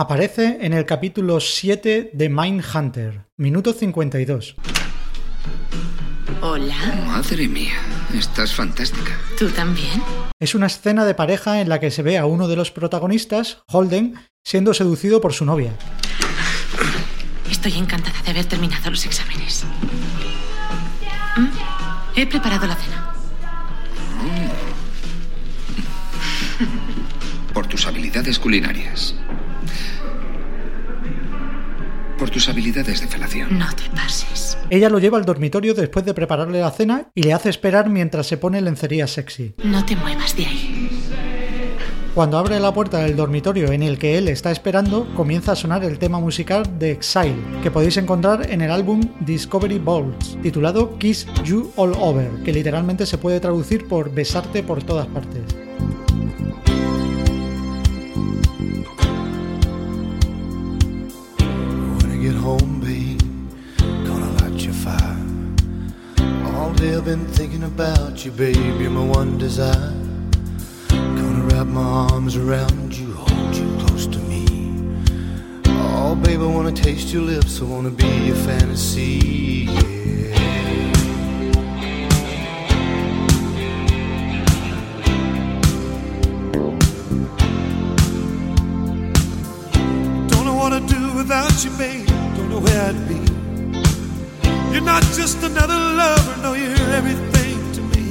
Aparece en el capítulo 7 de Mindhunter, minuto 52. Hola. Madre mía, estás fantástica. ¿Tú también? Es una escena de pareja en la que se ve a uno de los protagonistas, Holden, siendo seducido por su novia. Estoy encantada de haber terminado los exámenes. ¿Mm? He preparado la cena. Por tus habilidades culinarias. Por tus habilidades de felación. No te pases. Ella lo lleva al dormitorio después de prepararle la cena y le hace esperar mientras se pone lencería sexy. No te muevas de ahí. Cuando abre la puerta del dormitorio en el que él está esperando, comienza a sonar el tema musical de Exile, que podéis encontrar en el álbum Discovery Balls, titulado Kiss You All Over, que literalmente se puede traducir por besarte por todas partes. Day I've been thinking about you, babe. You're my one desire. Gonna wrap my arms around you, hold you close to me. Oh, babe, I wanna taste your lips. I wanna be your fantasy. Don't know what I'd do without you, babe. Don't know where I'd be. You're not just another you're everything to me.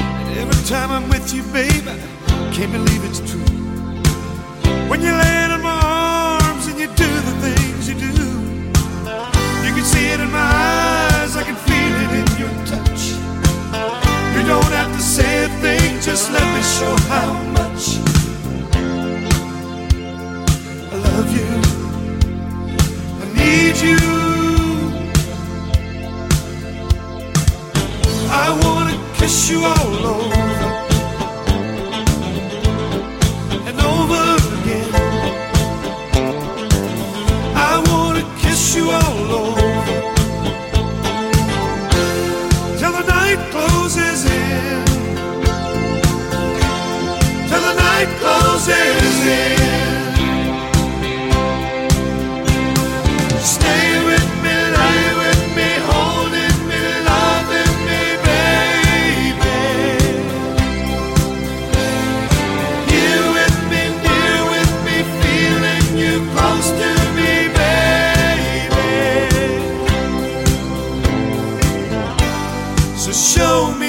And every time I'm with you, babe, I can't believe it's true. When you land in my arms and you do the things you do, you can see it in my eyes, I can feel it in your touch. You don't have to say a thing, just let me show how much. I love you. I need you. All over and over again. I wanna kiss you all over till the night closes in. Till the night closes in. Stay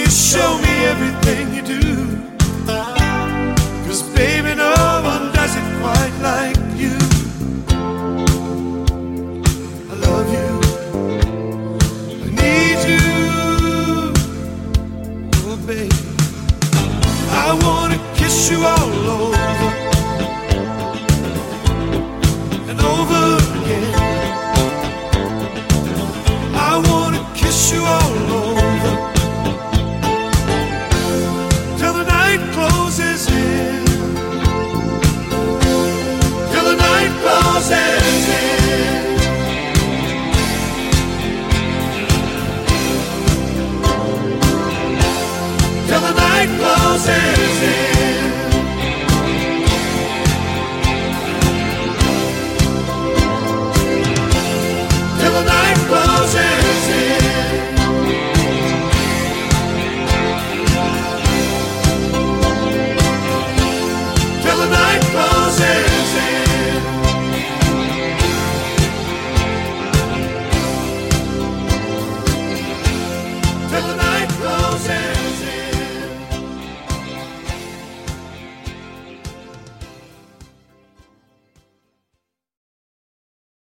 me, show me everything you do. Cause baby, no one does it quite like you. I love you. I need you. Oh, baby. I wanna kiss you all over and over again. I wanna kiss you all night